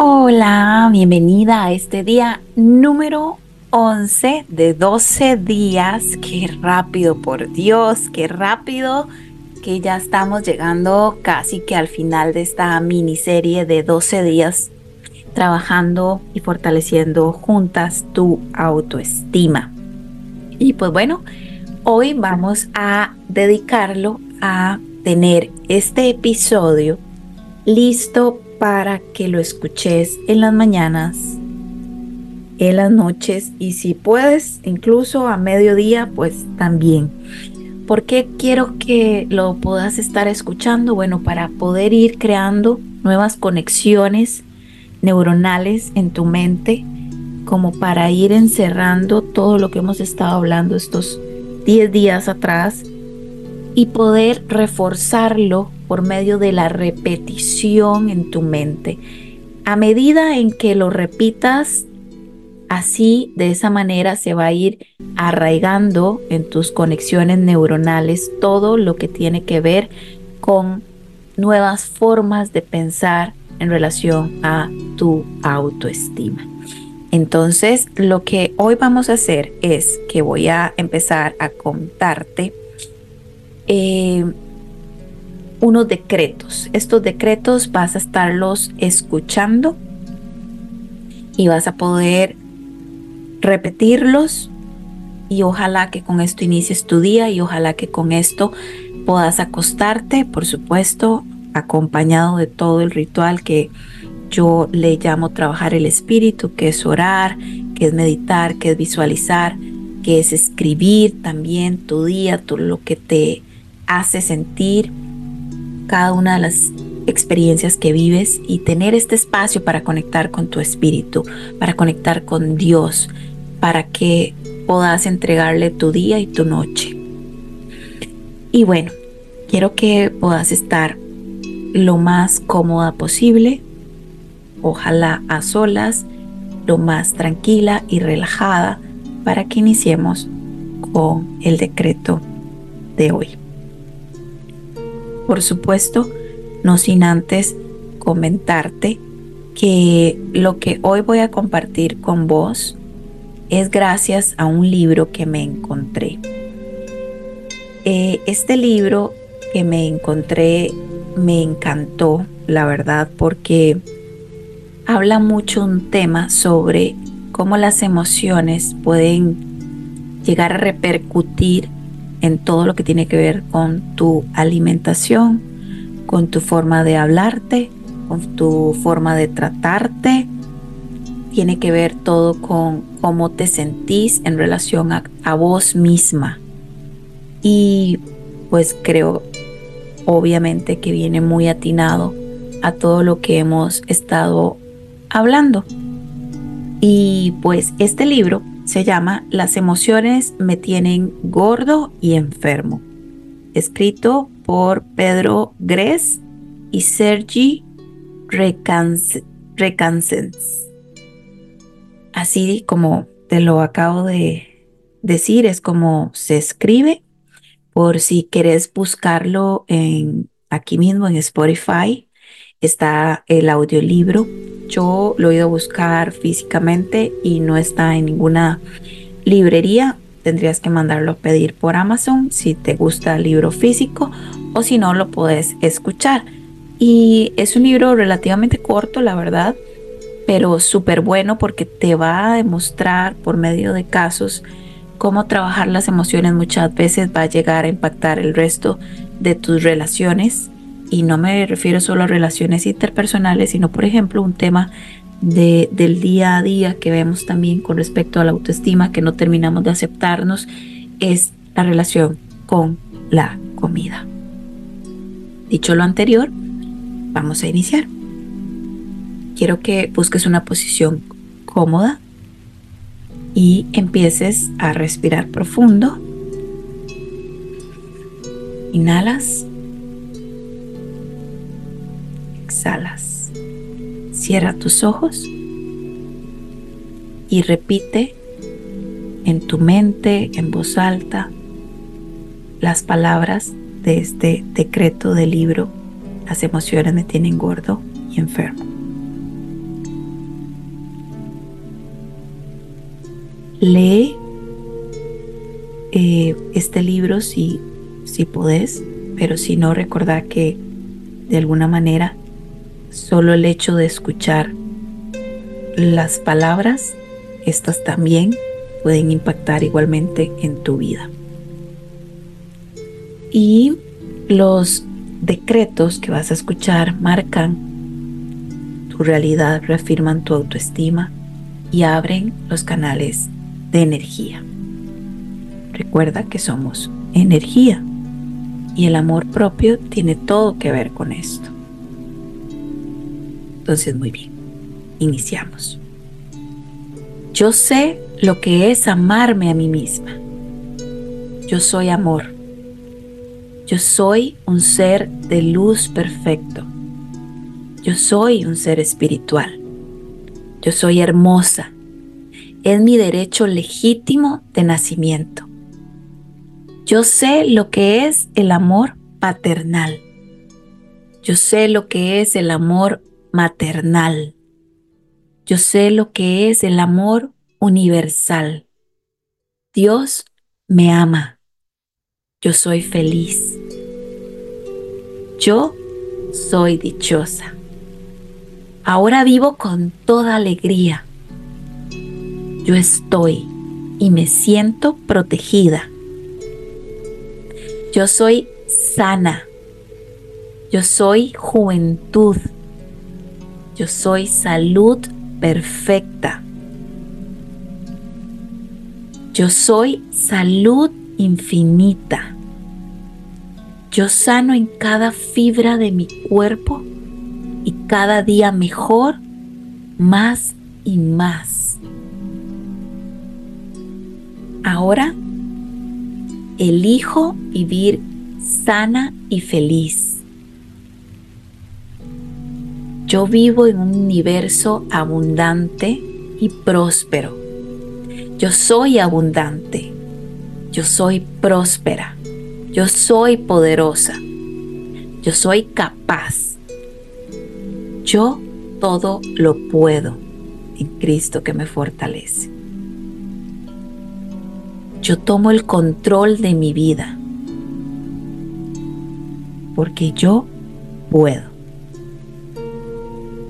Hola, bienvenida a este día número 11 de 12 días. Qué rápido, por Dios, qué rápido que ya estamos llegando casi que al final de esta miniserie de 12 días trabajando y fortaleciendo juntas tu autoestima. Y pues bueno, hoy vamos a dedicarlo a tener este episodio listo para que lo escuches en las mañanas, en las noches y si puedes incluso a mediodía, pues también. ¿Por qué quiero que lo puedas estar escuchando? Bueno, para poder ir creando nuevas conexiones neuronales en tu mente, como para ir encerrando todo lo que hemos estado hablando estos 10 días atrás y poder reforzarlo por medio de la repetición en tu mente. A medida en que lo repitas, así de esa manera se va a ir arraigando en tus conexiones neuronales todo lo que tiene que ver con nuevas formas de pensar en relación a tu autoestima. Entonces, lo que hoy vamos a hacer es que voy a empezar a contarte eh, unos decretos. Estos decretos vas a estarlos escuchando y vas a poder repetirlos y ojalá que con esto inicies tu día y ojalá que con esto puedas acostarte, por supuesto, acompañado de todo el ritual que yo le llamo trabajar el espíritu, que es orar, que es meditar, que es visualizar, que es escribir también tu día, todo lo que te hace sentir cada una de las experiencias que vives y tener este espacio para conectar con tu espíritu, para conectar con Dios, para que puedas entregarle tu día y tu noche. Y bueno, quiero que puedas estar lo más cómoda posible, ojalá a solas, lo más tranquila y relajada para que iniciemos con el decreto de hoy. Por supuesto, no sin antes comentarte que lo que hoy voy a compartir con vos es gracias a un libro que me encontré. Eh, este libro que me encontré me encantó, la verdad, porque habla mucho un tema sobre cómo las emociones pueden llegar a repercutir en todo lo que tiene que ver con tu alimentación, con tu forma de hablarte, con tu forma de tratarte. Tiene que ver todo con cómo te sentís en relación a, vos misma. Y pues creo obviamente que viene muy atinado a todo lo que hemos estado hablando. Y pues este libro se llama Las emociones me tienen gordo y enfermo, escrito por Pedro Gres y Sergi Recansens. Así como te lo acabo de decir, es como se escribe por si querés buscarlo en, aquí mismo en Spotify, está el audiolibro. Yo lo he ido a buscar físicamente y no está en ninguna librería. Tendrías que mandarlo a pedir por Amazon si te gusta el libro físico o si no lo puedes escuchar. Y es un libro relativamente corto, la verdad, pero súper bueno porque te va a demostrar por medio de casos cómo trabajar las emociones muchas veces va a llegar a impactar el resto de tus relaciones. Y no me refiero solo a relaciones interpersonales, sino por ejemplo un tema de, del día a día que vemos también con respecto a la autoestima, que no terminamos de aceptarnos, es la relación con la comida. Dicho lo anterior, vamos a iniciar. Quiero que busques una posición cómoda y empieces a respirar profundo. Inhalas. Cierra tus ojos y repite en tu mente, en voz alta, las palabras de este decreto del libro Las emociones me tienen gordo y enfermo. Lee eh, este libro si, si podés, pero si no, recordá que de alguna manera solo el hecho de escuchar las palabras, estas también pueden impactar igualmente en tu vida. Y los decretos que vas a escuchar marcan tu realidad, reafirman tu autoestima y abren los canales de energía. Recuerda que somos energía y el amor propio tiene todo que ver con esto. Entonces, muy bien, iniciamos. Yo sé lo que es amarme a mí misma. Yo soy amor. Yo soy un ser de luz perfecto. Yo soy un ser espiritual. Yo soy hermosa. Es mi derecho legítimo de nacimiento. Yo sé lo que es el amor paternal. Yo sé lo que es el amor maternal. Yo sé lo que es el amor universal. Dios me ama. Yo soy feliz. Yo soy dichosa. Ahora vivo con toda alegría. Yo estoy y me siento protegida. Yo soy sana. Yo soy juventud. Yo soy salud perfecta. Yo soy salud infinita. Yo sano en cada fibra de mi cuerpo y cada día mejor, más y más. Ahora elijo vivir sana y feliz. Yo vivo en un universo abundante y próspero. Yo soy abundante. Yo soy próspera. Yo soy poderosa. Yo soy capaz. Yo todo lo puedo en Cristo que me fortalece. Yo tomo el control de mi vida porque yo puedo.